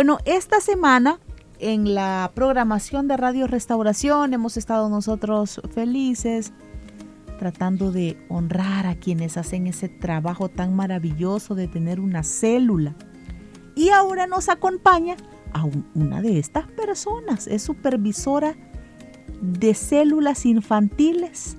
Bueno, esta semana en la programación de Radio Restauración hemos estado nosotros felices tratando de honrar a quienes hacen ese trabajo tan maravilloso de tener una célula. Y ahora nos acompaña a una de estas personas, es supervisora de células infantiles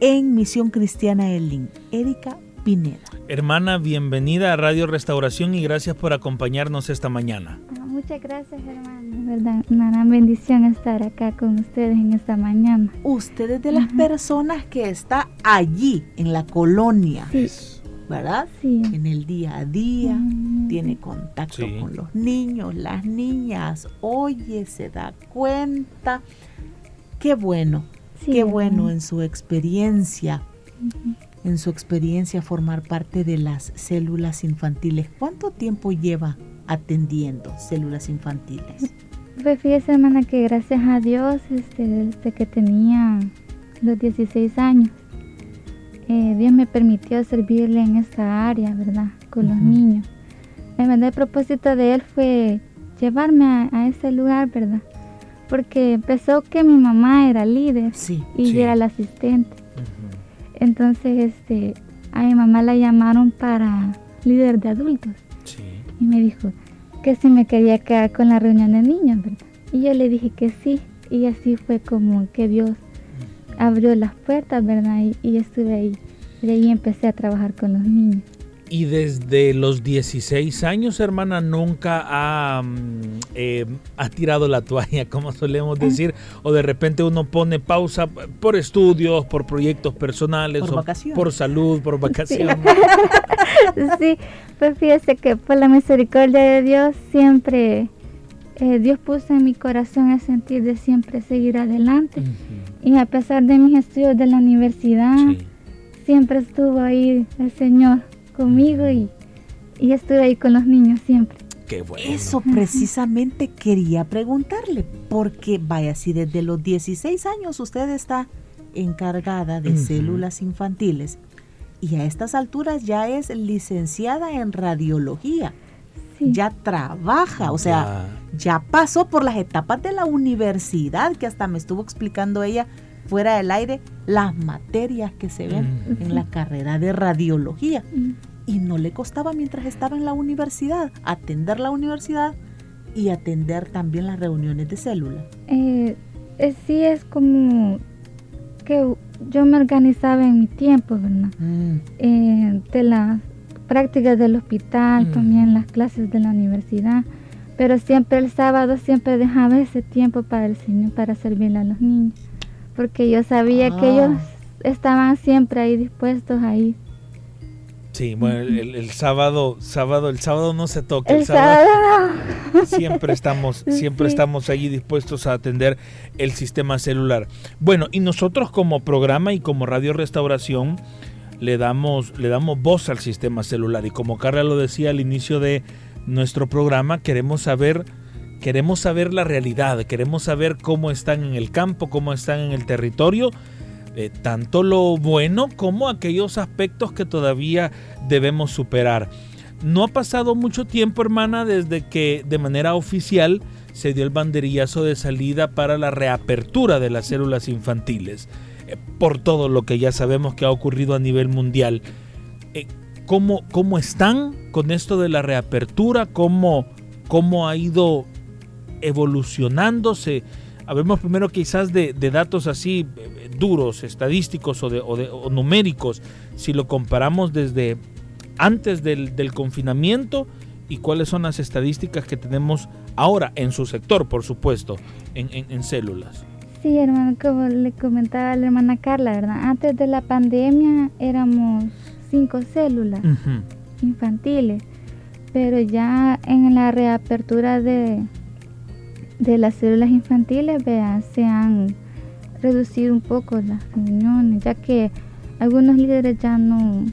en Misión Cristiana Elín, Erika Pineda. Hermana, bienvenida a Radio Restauración y gracias por acompañarnos esta mañana. Muchas gracias, hermano. verdad, una gran bendición estar acá con ustedes en esta mañana. Usted es de las personas que está allí, en la colonia. Sí. ¿Verdad? Sí. En el día a día, tiene contacto con los niños, las niñas, oye, se da cuenta. Qué bueno, qué bueno en su experiencia en su experiencia formar parte de las células infantiles. ¿Cuánto tiempo lleva atendiendo células infantiles? Pues fíjese, hermana, que gracias a Dios, este, desde que tenía los 16 años, eh, Dios me permitió servirle en esta área, ¿verdad? Con los niños. El propósito de Él fue llevarme a, ese lugar, ¿verdad? Porque empezó que mi mamá era líder y yo era la asistente. Entonces, este, a mi mamá la llamaron para líder de adultos. Y me dijo que si me quería quedar con la reunión de niños, ¿verdad? Y yo le dije que sí. Y así fue como que Dios abrió las puertas, ¿verdad? Y, y estuve ahí. De ahí empecé a trabajar con los niños. Y desde los 16 años, hermana, nunca ha, mm, eh, ha tirado la toalla, como solemos decir, o de repente uno pone pausa por estudios, por proyectos personales, por, por salud, por vacaciones. Sí. pues fíjese que por la misericordia de Dios siempre eh, Dios puso en mi corazón el sentir de siempre seguir adelante. Y a pesar de mis estudios de la universidad, siempre estuvo ahí el Señor conmigo y, y estuve ahí con los niños siempre. Qué bueno. Eso precisamente quería preguntarle, porque vaya, si desde los 16 años usted está encargada de células infantiles y a estas alturas ya es licenciada en radiología, ya trabaja, o sea, ya. pasó por las etapas de la universidad, que hasta me estuvo explicando ella fuera del aire las materias que se ven en la carrera de radiología y no le costaba mientras estaba en la universidad atender la universidad y atender también las reuniones de célula. Eh, eh, sí, es como que yo me organizaba en mi tiempo, ¿verdad? Mm. Eh, de las prácticas del hospital, mm. también las clases de la universidad, pero siempre el sábado siempre dejaba ese tiempo para el Señor, para servirle a los niños, porque yo sabía que ellos ah. estaban siempre ahí dispuestos a ir Sí, bueno, el, sábado, sábado, el sábado no se toca. El, sábado, siempre estamos, siempre estamos allí dispuestos a atender el sistema celular. Bueno, y nosotros como programa y como Radio Restauración le damos, le damos voz al sistema celular. Y como Carla lo decía al inicio de nuestro programa, queremos saber, queremos saber la realidad, queremos saber cómo están en el campo, cómo están en el territorio eh, tanto lo bueno como aquellos aspectos que todavía debemos superar. No ha pasado mucho tiempo, hermana, desde que de manera oficial se dio el banderillazo de salida para la reapertura de las células infantiles, eh, por todo lo que ya sabemos que ha ocurrido a nivel mundial. Eh, ¿cómo, ¿Cómo están con esto de la reapertura? ¿Cómo, cómo ha ido evolucionándose? Hablemos primero quizás de, datos así eh, duros, estadísticos o, de, numéricos, si lo comparamos desde antes del, confinamiento y cuáles son las estadísticas que tenemos ahora en su sector, por supuesto, en, células. Sí, hermano, como le comentaba la hermana Carla, ¿verdad? Antes de la pandemia éramos cinco células infantiles pero ya en la reapertura de, de las células infantiles, vean, se han reducido un poco las reuniones, ya que algunos líderes ya no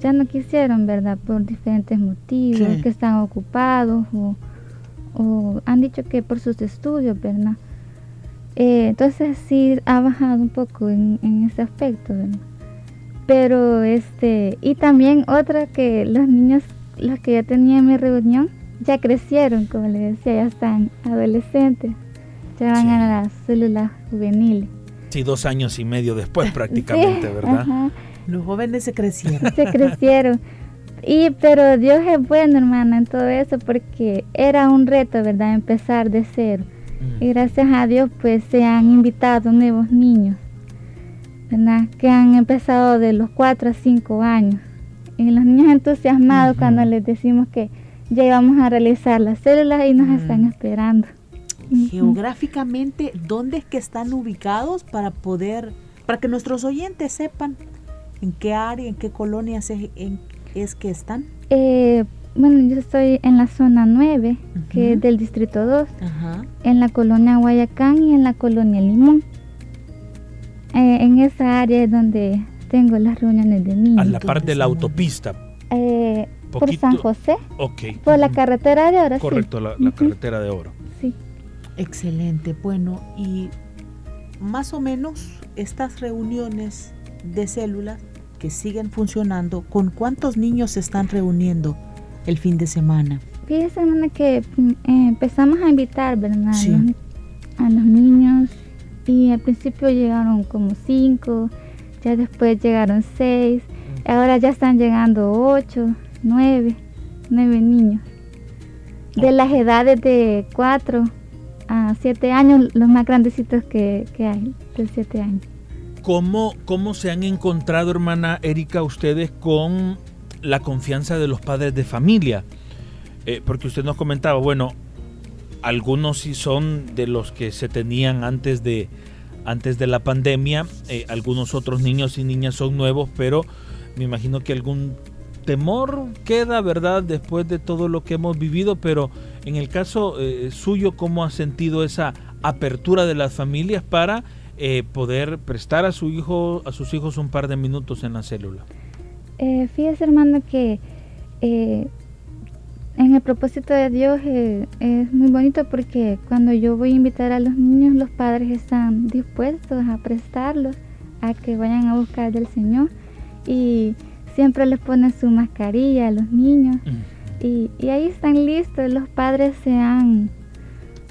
ya no quisieron, ¿verdad? Por diferentes motivos, que están ocupados o, han dicho que por sus estudios, ¿verdad? Eh, entonces sí ha bajado un poco en, en ese aspecto, ¿verdad? Pero este, y también otra que los niños, los que ya tenía en mi reunión, ya crecieron, como le decía, ya están adolescentes, ya van a las células juveniles. Sí, dos años y medio después prácticamente, ¿verdad? Los jóvenes se crecieron. Se crecieron. Y pero Dios es bueno, hermana, en todo eso, porque era un reto, ¿verdad? Empezar de cero. Mm. Y gracias a Dios, pues se han invitado nuevos niños que han empezado de los 4 a 5 años. Y los niños entusiasmados cuando les decimos que ya íbamos a realizar las células y nos están esperando. Geográficamente, ¿dónde es que están ubicados para poder, para que nuestros oyentes sepan en qué área, en qué colonia es, que están? Eh, bueno, yo estoy en la zona 9, que es del distrito 2, en la colonia Guayacán y en la colonia Limón. Eh, en esa área es donde tengo las reuniones de niños. A la parte de la autopista. Por San José. Ok. Por la carretera de oro. Correcto, la, carretera de oro. Sí. Excelente. Bueno, y más o menos estas reuniones de células que siguen funcionando, ¿con cuántos niños se están reuniendo el fin de semana? Fíjese, hermana, que mm, eh, empezamos a invitar, ¿verdad? a los niños y al principio llegaron como cinco, ya después llegaron seis, ahora ya están llegando ocho, nueve, nueve niños. De las edades de cuatro a siete años, los más grandecitos que, hay, de siete años. ¿Cómo, ¿Cómo se han encontrado, hermana Erika, ustedes con la confianza de los padres de familia? Eh, porque usted nos comentaba, bueno, algunos sí son de los que se tenían antes de, antes de la pandemia, eh, algunos otros niños y niñas son nuevos, pero me imagino que algún temor queda, ¿verdad? Después de todo lo que hemos vivido, pero en el caso eh, suyo, ¿cómo ha sentido esa apertura de las familias para eh, poder prestar a su hijo, a sus hijos un par de minutos en la célula? fíjese, hermano, que en el propósito de Dios eh, es muy bonito porque cuando yo voy a invitar a los niños, los padres están dispuestos a prestarlos, a que vayan a buscar del Señor y siempre les ponen su mascarilla a los niños y, ahí están listos, los padres se han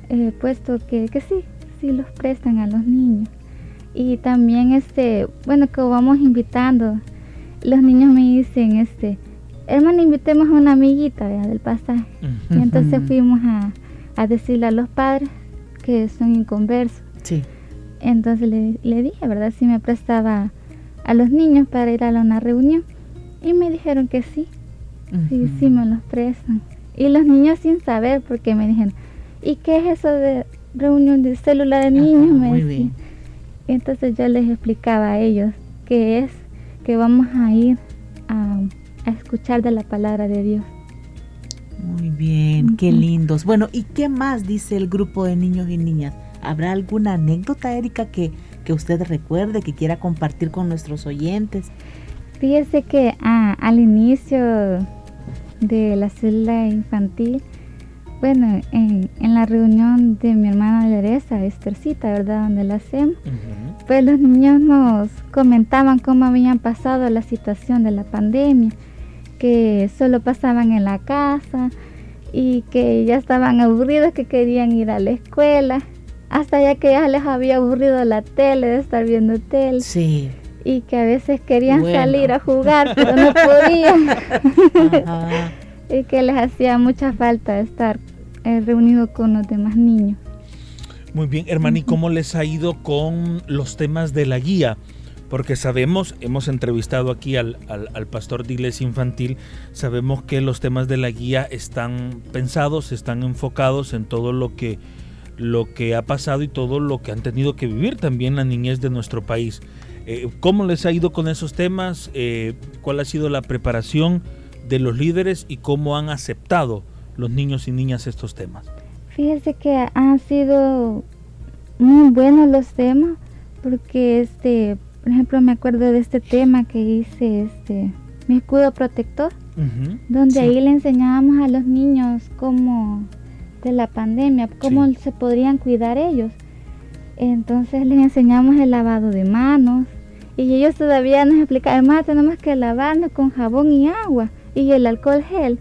eh, puesto que, que sí, sí los prestan a los niños. Y también este, bueno, que vamos invitando, los niños me dicen este, hermano, invitemos a una amiguita del pasaje. Y entonces fuimos a, decirle a los padres que son inconversos. Sí. Entonces le, dije, ¿verdad? Si me prestaba a los niños para ir a una reunión. Y me dijeron que sí. Sí, sí me los prestan. Y los niños sin saber, porque me dijeron, ¿y qué es eso de reunión de célula de niños? me decían. entonces yo les explicaba a ellos que es que vamos a ir a a escuchar de la palabra de Dios. Muy bien, qué lindos. Bueno, ¿y qué más dice el grupo de niños y niñas? ¿Habrá alguna anécdota, Erika, que, que usted recuerde, que quiera compartir con nuestros oyentes? Fíjese que ah, al inicio de la célula infantil, bueno, en, la reunión de mi hermana Leresa, Estercita, ¿verdad? Donde la hacemos, pues los niños nos comentaban cómo habían pasado la situación de la pandemia que solo pasaban en la casa y que ya estaban aburridos, que querían ir a la escuela, hasta ya que ya les había aburrido la tele, de estar viendo tele. Sí. Y que a veces querían salir a jugar, pero no podían. y que les hacía mucha falta estar eh, reunidos con los demás niños. Muy bien, hermano, ¿y cómo les ha ido con los temas de la guía? porque sabemos, hemos entrevistado aquí al, pastor de iglesia infantil, sabemos que los temas de la guía están pensados, están enfocados en todo lo que, lo que ha pasado y todo lo que han tenido que vivir también la niñez de nuestro país. Eh, ¿Cómo les ha ido con esos temas? Eh, ¿Cuál ha sido la preparación de los líderes y cómo han aceptado los niños y niñas estos temas? Fíjese que han sido muy buenos los temas porque este, por ejemplo, me acuerdo de este tema que hice este mi escudo protector, donde ahí le enseñábamos a los niños cómo de la pandemia, cómo se podrían cuidar ellos. Entonces les enseñamos el lavado de manos y ellos todavía nos explicaban, además tenemos que lavarnos con jabón y agua y el alcohol gel.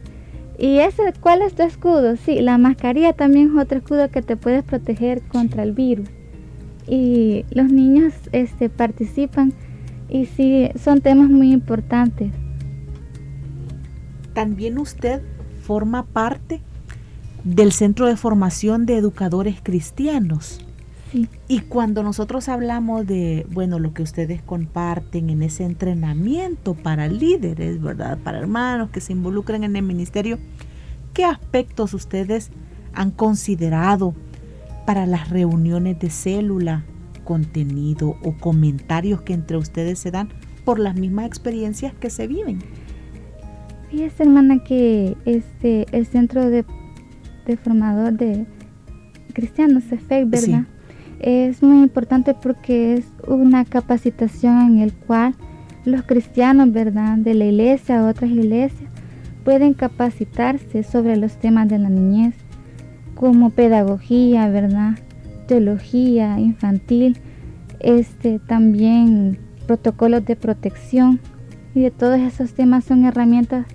¿Y ese cuál es tu escudo? Sí, la mascarilla también es otro escudo que te puedes proteger contra el virus. Y los niños este, participan y sí, son temas muy importantes. También usted forma parte del Centro de Formación de Educadores Cristianos. Y cuando nosotros hablamos de, bueno, lo que ustedes comparten en ese entrenamiento para líderes, ¿verdad? Para hermanos que se involucran en el ministerio, ¿qué aspectos ustedes han considerado para las reuniones de célula, contenido o comentarios que entre ustedes se dan por las mismas experiencias que se viven? Fíjese, hermana, que este, el centro de, formador de cristianos, CEFEC, ¿verdad? Es muy importante porque es una capacitación en el cual los cristianos, ¿verdad? De la iglesia o otras iglesias pueden capacitarse sobre los temas de la niñez, como pedagogía, ¿verdad? Teología infantil, este, también protocolos de protección y de todos esos temas son herramientas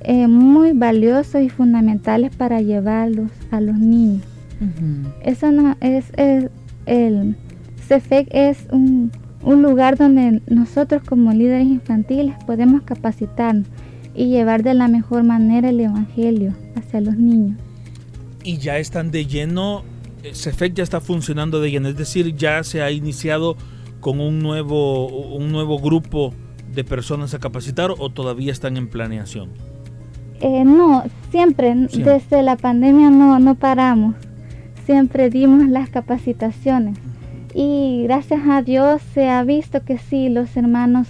eh, muy valiosos y fundamentales para llevarlos a los niños. Eso no es, el CEFEC es un, lugar donde nosotros como líderes infantiles podemos capacitarnos y llevar de la mejor manera el evangelio hacia los niños. Y ya están de lleno, eh, CEFEC ya está funcionando de lleno, es decir, ya se ha iniciado con un nuevo, un nuevo grupo de personas a capacitar o todavía están en planeación. Eh, no, siempre, desde la pandemia no, no paramos, siempre dimos las capacitaciones y gracias a Dios se ha visto que sí, los hermanos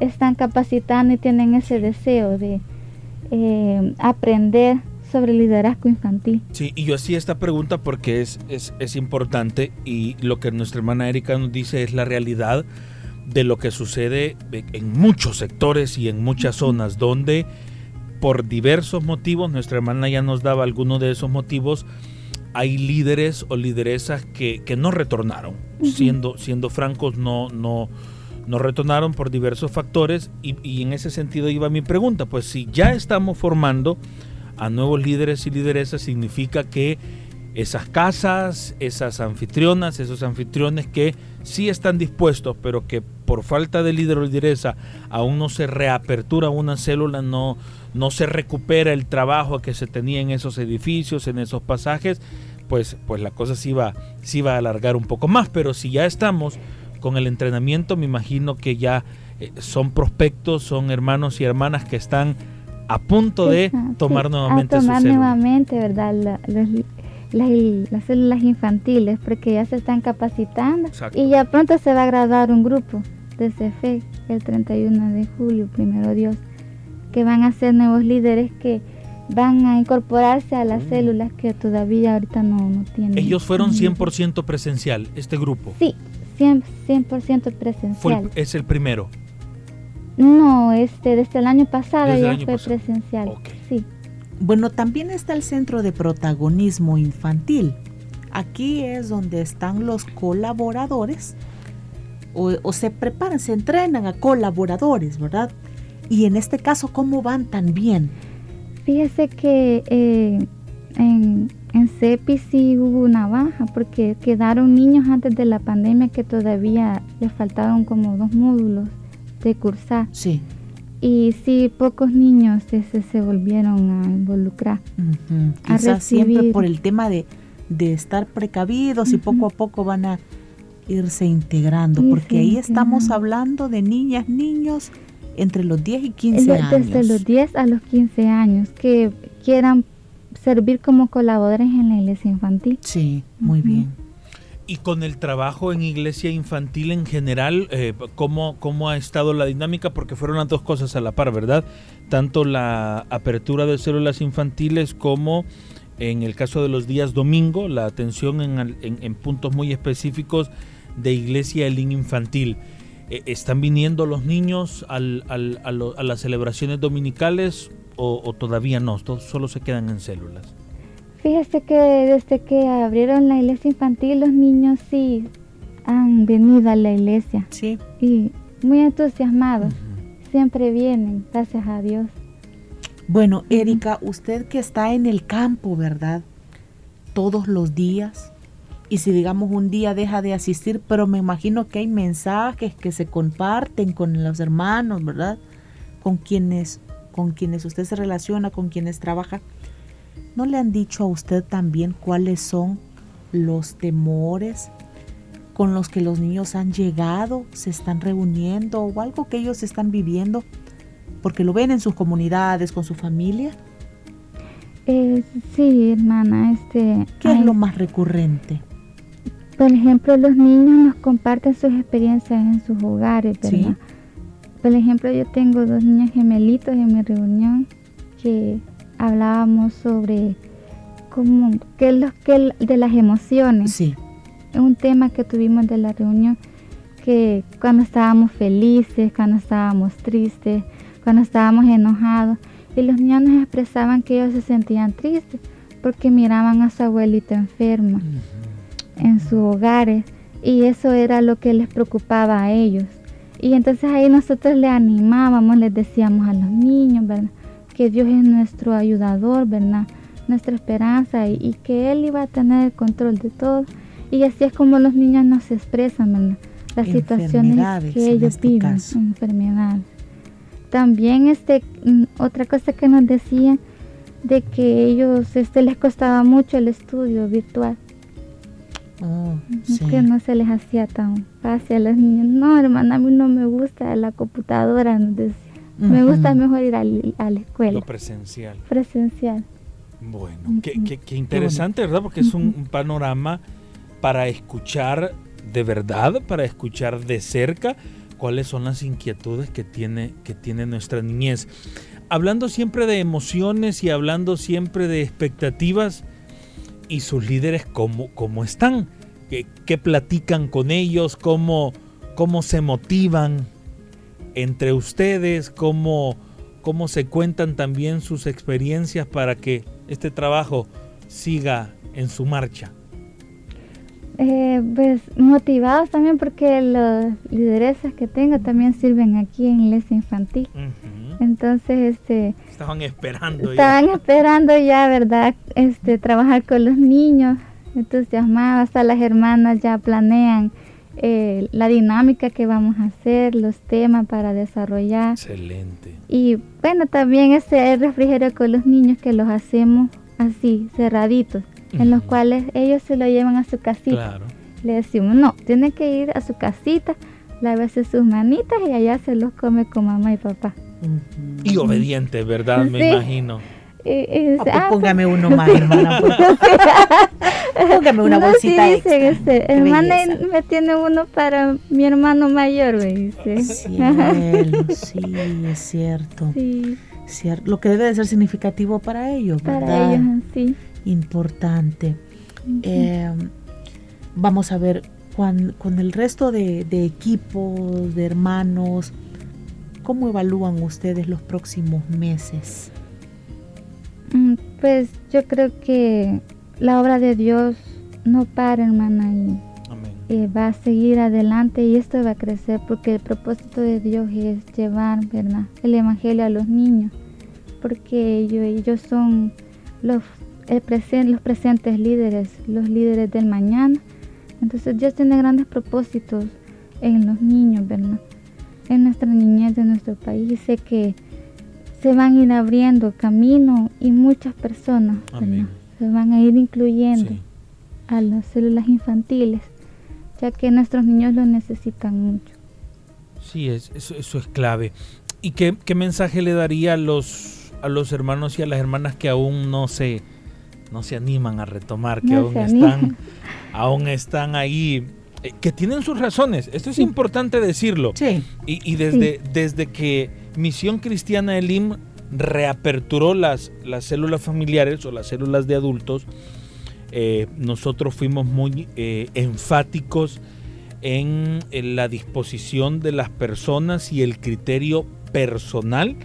están capacitando y tienen ese deseo de eh, aprender sobre liderazgo infantil. Sí, y yo hacía esta pregunta porque es, es, es importante y lo que nuestra hermana Erika nos dice es la realidad de lo que sucede en muchos sectores y en muchas zonas donde por diversos motivos, nuestra hermana ya nos daba algunos de esos motivos, hay líderes o lideresas que, no retornaron. siendo, siendo francos, no, no, no retornaron por diversos factores y, y, en ese sentido iba mi pregunta, pues si ya estamos formando a nuevos líderes y lideresas, significa que esas casas, esas anfitrionas, esos anfitriones que sí están dispuestos, pero que por falta de lideresa aún no se reapertura una célula, no, no se recupera el trabajo que se tenía en esos edificios, en esos pasajes, pues, pues la cosa sí va, sí va a alargar un poco más. Pero si ya estamos con el entrenamiento, me imagino que ya eh, son prospectos, son hermanos y hermanas que están a punto de tomar nuevamente a tomar nuevamente, ¿verdad? las, células infantiles, porque ya se están capacitando y ya pronto se va a graduar un grupo de CFE el 31 de julio, primero Dios que van a ser nuevos líderes que van a incorporarse a las mm. células que todavía ahorita no, no tienen. ¿Ellos fueron 100% presencial, este grupo? Sí, 100%, presencial. ¿Es el primero? No, este, desde el año pasado ya fue presencial. Sí. Bueno, también está el Centro de Protagonismo Infantil. Aquí es donde están los colaboradores o, o se preparan, se entrenan a colaboradores, ¿verdad? Y en este caso, ¿cómo van tan bien? Fíjese que eh, en, en CEPI sí hubo una baja porque quedaron niños antes de la pandemia que todavía les faltaban como dos módulos de cursar. Sí. Y sí, pocos niños se, se volvieron a involucrar. Quizás siempre por el tema de, estar precavidos y poco a poco van a irse integrando, porque ahí estamos hablando de niñas, niños entre los 10 y 15 años. Desde los 10 a los 15 años, que quieran servir como colaboradores en la iglesia infantil. Sí, muy bien. Y con el trabajo en iglesia infantil en general, eh, ¿cómo, ¿cómo ha estado la dinámica? Porque fueron las dos cosas a la par, ¿verdad? tanto la apertura de células infantiles como en el caso de los días domingo, la atención en, puntos muy específicos de iglesia el infantil. Eh, ¿Están viniendo los niños a, las celebraciones dominicales o, todavía no? Solo se quedan en células. Fíjese que desde que abrieron la iglesia infantil, los niños sí han venido a la iglesia. Sí. Y muy entusiasmados. Siempre vienen, gracias a Dios. Bueno, Erika, usted que está en el campo, ¿verdad? Todos los días. Y si digamos un día deja de asistir, pero me imagino que hay mensajes que se comparten con los hermanos, ¿verdad? Con quienes, con quienes usted se relaciona, con quienes trabaja. ¿No le han dicho a usted también cuáles son los temores con los que los niños han llegado, se están reuniendo o algo que ellos están viviendo? porque lo ven en sus comunidades, con su familia. Eh, sí, hermana. Este, ¿Qué es lo más recurrente? Por ejemplo, los niños nos comparten sus experiencias en sus hogares, ¿verdad? Por ejemplo, yo tengo dos niños gemelitos en mi reunión que hablábamos sobre cómo, qué es lo que de las emociones. Sí. Es un tema que tuvimos de la reunión que cuando estábamos felices, cuando estábamos tristes, cuando estábamos enojados y los niños nos expresaban que ellos se sentían tristes porque miraban a su abuelita enferma en sus hogares y eso era lo que les preocupaba a ellos. Y entonces ahí nosotros le animábamos, les decíamos a los niños, ¿verdad? Que Dios es nuestro ayudador, ¿verdad? Nuestra esperanza y, que Él iba a tener el control de todo. Y así es como los niños nos expresan, ¿verdad? Las situaciones que ellos este viven, enfermedades. También este mm, otra cosa que nos decían de que ellos este les costaba mucho el estudio virtual. Oh, Que no se les hacía tan fácil a los niños. No, hermana, a mí no me gusta la computadora, nos decía. Me gusta mejor ir a, la escuela. Lo presencial. Presencial. Bueno, qué, qué, interesante, ¿verdad? Porque es un panorama para escuchar de verdad, para escuchar de cerca cuáles son las inquietudes que tiene, que tiene nuestra niñez. Hablando siempre de emociones y hablando siempre de expectativas y sus líderes cómo, cómo están, qué, platican con ellos, cómo, cómo se motivan entre ustedes, cómo, cómo se cuentan también sus experiencias para que este trabajo siga en su marcha. Eh, pues motivados también porque los lideresas que tengo también sirven aquí en iglesia infantil. Entonces, este... Estaban esperando estaban esperando ya, ¿verdad? Este, trabajar con los niños, entusiasmados, hasta las hermanas ya planean eh, la dinámica que vamos a hacer, los temas para desarrollar. Excelente. Y bueno, también ese refrigerio con los niños que los hacemos así, cerraditos en los cuales ellos se lo llevan a su casita. Le decimos, no, tiene que ir a su casita, lávese sus manitas y allá se los come con mamá y papá. Y obediente, ¿verdad? Me imagino. Y, ah, pues ah, póngame pues". uno más, hermana. póngame una bolsita sí, extra. Este, hermana me tiene uno para mi hermano mayor, me dice. sí, es cierto. Sí. Cierto. Lo que debe de ser significativo para ellos, ¿verdad? Para ellos, sí importante. Eh, vamos a ver, con, el resto de, equipos, de hermanos, ¿cómo evalúan ustedes los próximos meses? Mm, pues yo creo que la obra de Dios no para, hermana, y eh, va a seguir adelante y esto va a crecer porque el propósito de Dios es llevar, ¿verdad? El Evangelio a los niños, porque ellos, ellos son los los presentes líderes, los líderes del mañana. Entonces Dios tiene grandes propósitos en los niños, ¿verdad? En nuestra niñez de nuestro país. sé que se van a ir abriendo camino y muchas personas se van a ir incluyendo a las células infantiles, ya que nuestros niños lo necesitan mucho. Sí, es, eso, eso es clave. ¿Y qué, qué mensaje le daría a los, a los hermanos y a las hermanas que aún no se no se animan a retomar, que aún están, aún están ahí, eh, que tienen sus razones. Esto es importante decirlo. Sí. Y, desde, desde que Misión Cristiana Elim reaperturó las, las células familiares o las células de adultos, eh, nosotros fuimos muy eh, enfáticos en, la disposición de las personas y el criterio personal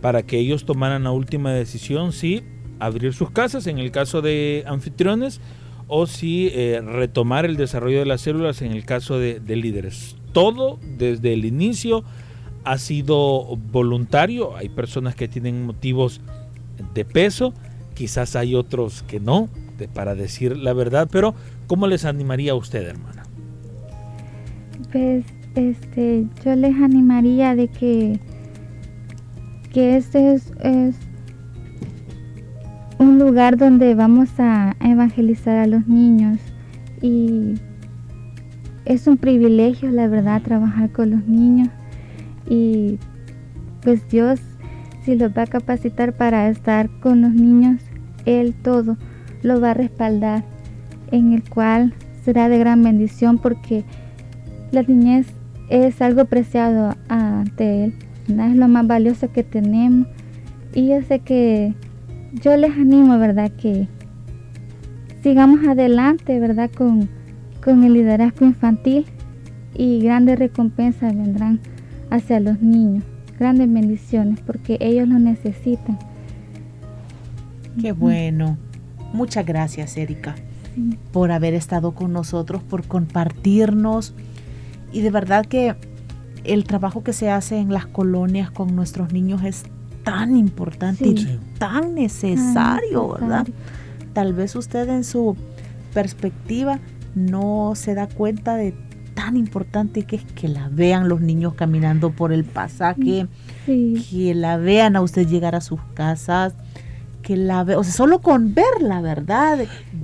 para que ellos tomaran la última decisión si abrir sus casas en el caso de anfitriones o si eh, retomar el desarrollo de las células en el caso de, de líderes. Todo desde el inicio ha sido voluntario, hay personas que tienen motivos de peso, quizás hay otros que no, para decir la verdad, pero ¿cómo les animaría a usted, hermana? Pues este, yo les animaría de que, que este es, un lugar donde vamos a evangelizar a los niños. Y es un privilegio, la verdad, trabajar con los niños. Y pues Dios si los va a capacitar para estar con los niños, Él todo lo va a respaldar, en el cual será de gran bendición porque la niñez es algo preciado ante Él, es lo más valioso que tenemos. Y yo sé que yo les animo, ¿verdad? Que sigamos adelante, ¿verdad? Con, con el liderazgo infantil y grandes recompensas vendrán hacia los niños, grandes bendiciones, porque ellos lo necesitan. Qué bueno. Muchas gracias, Erika, por haber estado con nosotros, por compartirnos. Y de verdad que el trabajo que se hace en las colonias con nuestros niños es tan importante y tan necesario, ¿verdad? Tal vez usted en su perspectiva no se da cuenta de tan importante que es que la vean los niños caminando por el pasaje, que la vean a usted llegar a sus casas, que la ve, o sea, solo con verla, ¿verdad?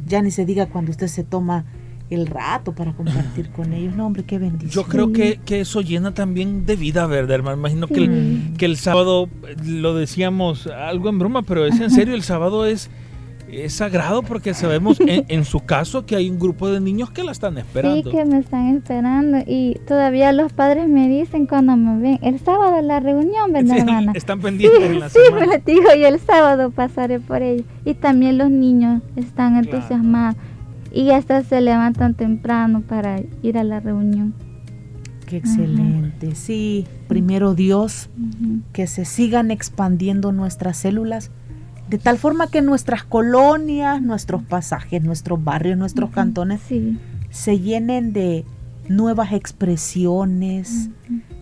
Ya ni se diga cuando usted se toma el rato para compartir con ellos. No, hombre, qué bendición. Yo creo que, eso llena también de vida, ¿verdad, hermano? Imagino que, el, que el sábado, lo decíamos algo en broma, pero es en serio, el sábado es es sagrado porque sabemos en, su caso que hay un grupo de niños que la están esperando. Sí, que me están esperando y todavía los padres me dicen cuando me ven, el sábado la reunión, ¿verdad, hermana? Están pendientes sí, en la sí, me lo digo y el sábado pasaré por ellos. Y también los niños están entusiasmados y hasta se levantan temprano para ir a la reunión. Qué excelente. Sí, primero Dios, que se sigan expandiendo nuestras células de tal forma que nuestras colonias, nuestros pasajes, nuestros barrios, nuestros cantones se llenen de nuevas expresiones,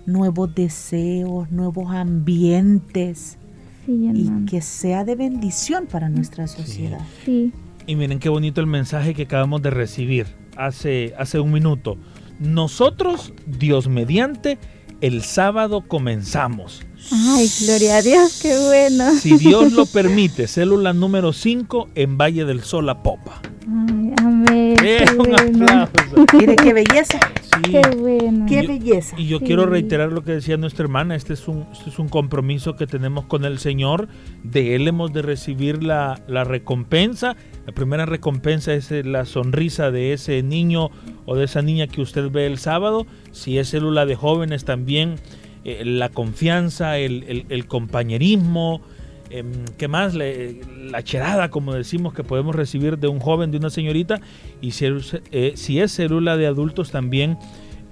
nuevos deseos, nuevos ambientes y que sea de bendición para nuestra sociedad. Y miren qué bonito el mensaje que acabamos de recibir hace, hace un minuto. Nosotros, Dios mediante, el sábado comenzamos. Ay, gloria a Dios, qué bueno. Si Dios lo permite, célula número 5 en Valle del Sol, a Popa. Ay, amén. Eh, un aplauso. Mire qué belleza. Sí. Qué bueno. Qué belleza. Y yo quiero reiterar lo que decía nuestra hermana, este es, un, este es un compromiso que tenemos con el Señor, de Él hemos de recibir la, la recompensa. La primera recompensa es eh, la sonrisa de ese niño o de esa niña que usted ve el sábado. Si es célula de jóvenes también eh, la confianza, el, compañerismo, em, ¿qué más? la cherada, como decimos, que podemos recibir de un joven, de una señorita, y si, eh, es célula de adultos también.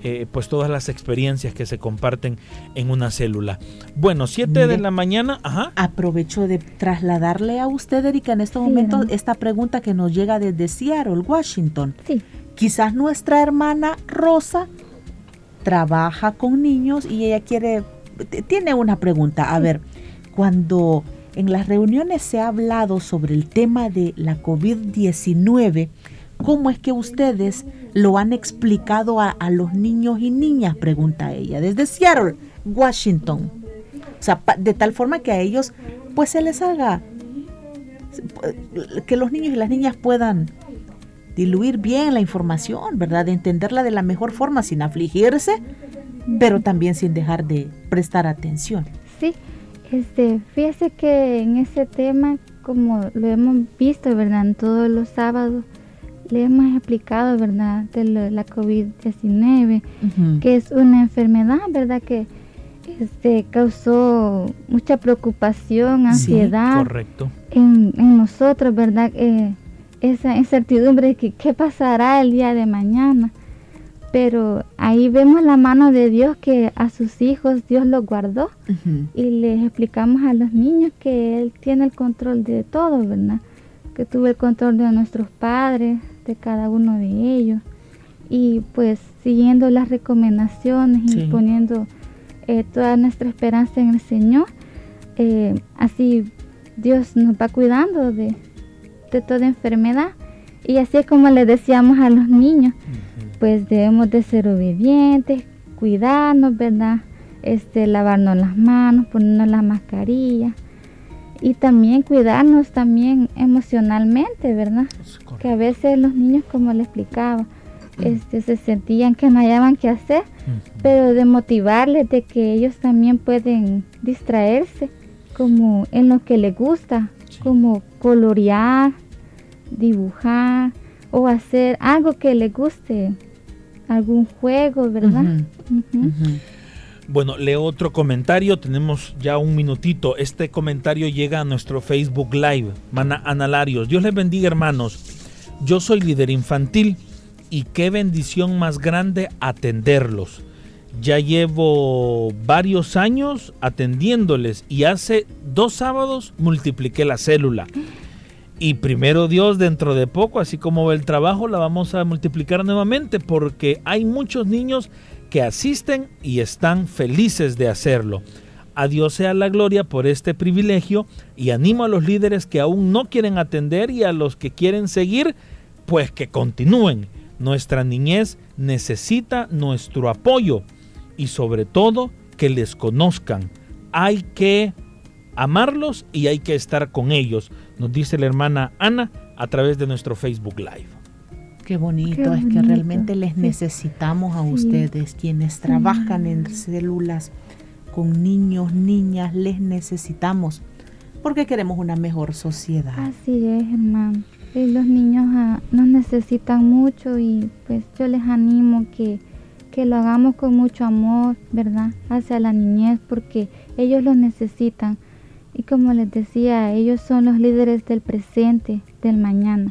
Eh, pues todas las experiencias que se comparten en una célula. Bueno, 7 de la mañana, ajá. Aprovecho de trasladarle a usted, Erika, en este momento esta pregunta que nos llega desde Seattle, Washington. Sí. Quizás nuestra hermana Rosa trabaja con niños y ella quiere, tiene una pregunta. A ver, cuando en las reuniones se ha hablado sobre el tema de la COVID-19, ¿cómo es que ustedes lo han explicado a, los niños y niñas? Pregunta ella, desde Seattle, Washington. O sea, de tal forma que a ellos pues se les haga, que los niños y las niñas puedan diluir bien la información, ¿verdad? De entenderla de la mejor forma sin afligirse, pero también sin dejar de prestar atención. Sí, este, fíjese que en ese tema, como lo hemos visto, ¿verdad? En todos los sábados, le hemos explicado, ¿verdad? De la COVID-19, que es una enfermedad, ¿verdad? Que este, causó mucha preocupación, ansiedad correcto. En, nosotros, ¿verdad? Eh, esa incertidumbre de que qué pasará el día de mañana. Pero ahí vemos la mano de Dios que a sus hijos Dios los guardó y les explicamos a los niños que Él tiene el control de todo, ¿verdad? Que tuvo el control de nuestros padres, de cada uno de ellos. Y pues siguiendo las recomendaciones y poniendo eh, toda nuestra esperanza en el Señor, eh, así Dios nos va cuidando de, de toda enfermedad. Y así es como le decíamos a los niños pues debemos de ser obedientes, cuidarnos, ¿verdad? Este, lavarnos las manos, ponernos la mascarilla y también cuidarnos también emocionalmente, ¿verdad? Que a veces los niños, como le explicaba, este, se sentían que no hallaban qué hacer, pero de motivarles de que ellos también pueden distraerse como en lo que les gusta, como colorear, dibujar o hacer algo que les guste algún juego, ¿verdad? Bueno, leo otro comentario, tenemos ya un minutito. Este comentario llega a nuestro Facebook Live. Mana Analarios, Dios les bendiga hermanos. Yo soy líder infantil y qué bendición más grande atenderlos. Ya llevo varios años atendiéndoles y hace dos sábados multipliqué la célula. Y primero Dios, dentro de poco, así como el trabajo, la vamos a multiplicar nuevamente porque hay muchos niños que asisten y están felices de hacerlo. A Dios sea la gloria por este privilegio y animo a los líderes que aún no quieren atender y a los que quieren seguir, pues que continúen. Nuestra niñez necesita nuestro apoyo y sobre todo que les conozcan. Hay que amarlos y hay que estar con ellos, nos dice la hermana Ana a través de nuestro Facebook Live. Qué bonito, es que realmente les necesitamos a ustedes, quienes trabajan en células con niños, niñas, les necesitamos porque queremos una mejor sociedad. Así es, hermano. los niños ah, nos necesitan mucho y pues yo les animo que, que lo hagamos con mucho amor, ¿verdad? Hacia la niñez porque ellos lo necesitan. Y como les decía, ellos son los líderes del presente, del mañana.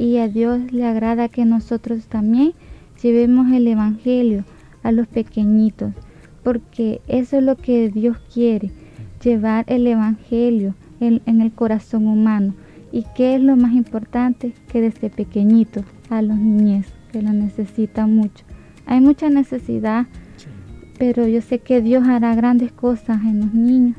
Y a Dios le agrada que nosotros también llevemos el Evangelio a los pequeñitos, porque eso es lo que Dios quiere, llevar el Evangelio en, el corazón humano. ¿Y qué es lo más importante? Que desde pequeñito a los niños, que lo necesitan mucho. Hay mucha necesidad, pero yo sé que Dios hará grandes cosas en los niños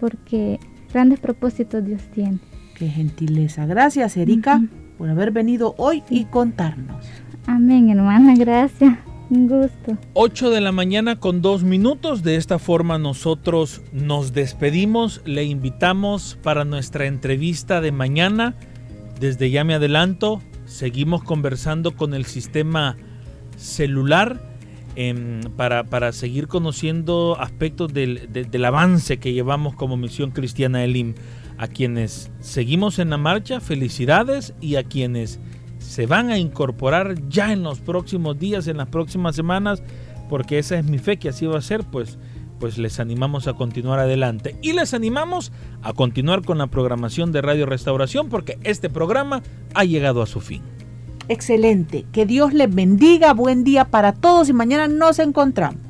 porque grandes propósitos Dios tiene. Qué gentileza. Gracias, Erika, por haber venido hoy y contarnos. Amén, hermana, gracias. Un gusto. 8 de la mañana con dos minutos. De esta forma nosotros nos despedimos. Le invitamos para nuestra entrevista de mañana. Desde ya me adelanto. Seguimos conversando con el sistema celular Em, para, para, seguir conociendo aspectos del, del, avance que llevamos como Misión Cristiana Elim. A quienes seguimos en la marcha, felicidades y a quienes se van a incorporar ya en los próximos días, en las próximas semanas, porque esa es mi fe que así va a ser, pues, pues les animamos a continuar adelante. Y les animamos a continuar con la programación de Radio Restauración, porque este programa ha llegado a su fin. Excelente. Que Dios les bendiga. Buen día para todos y mañana nos encontramos.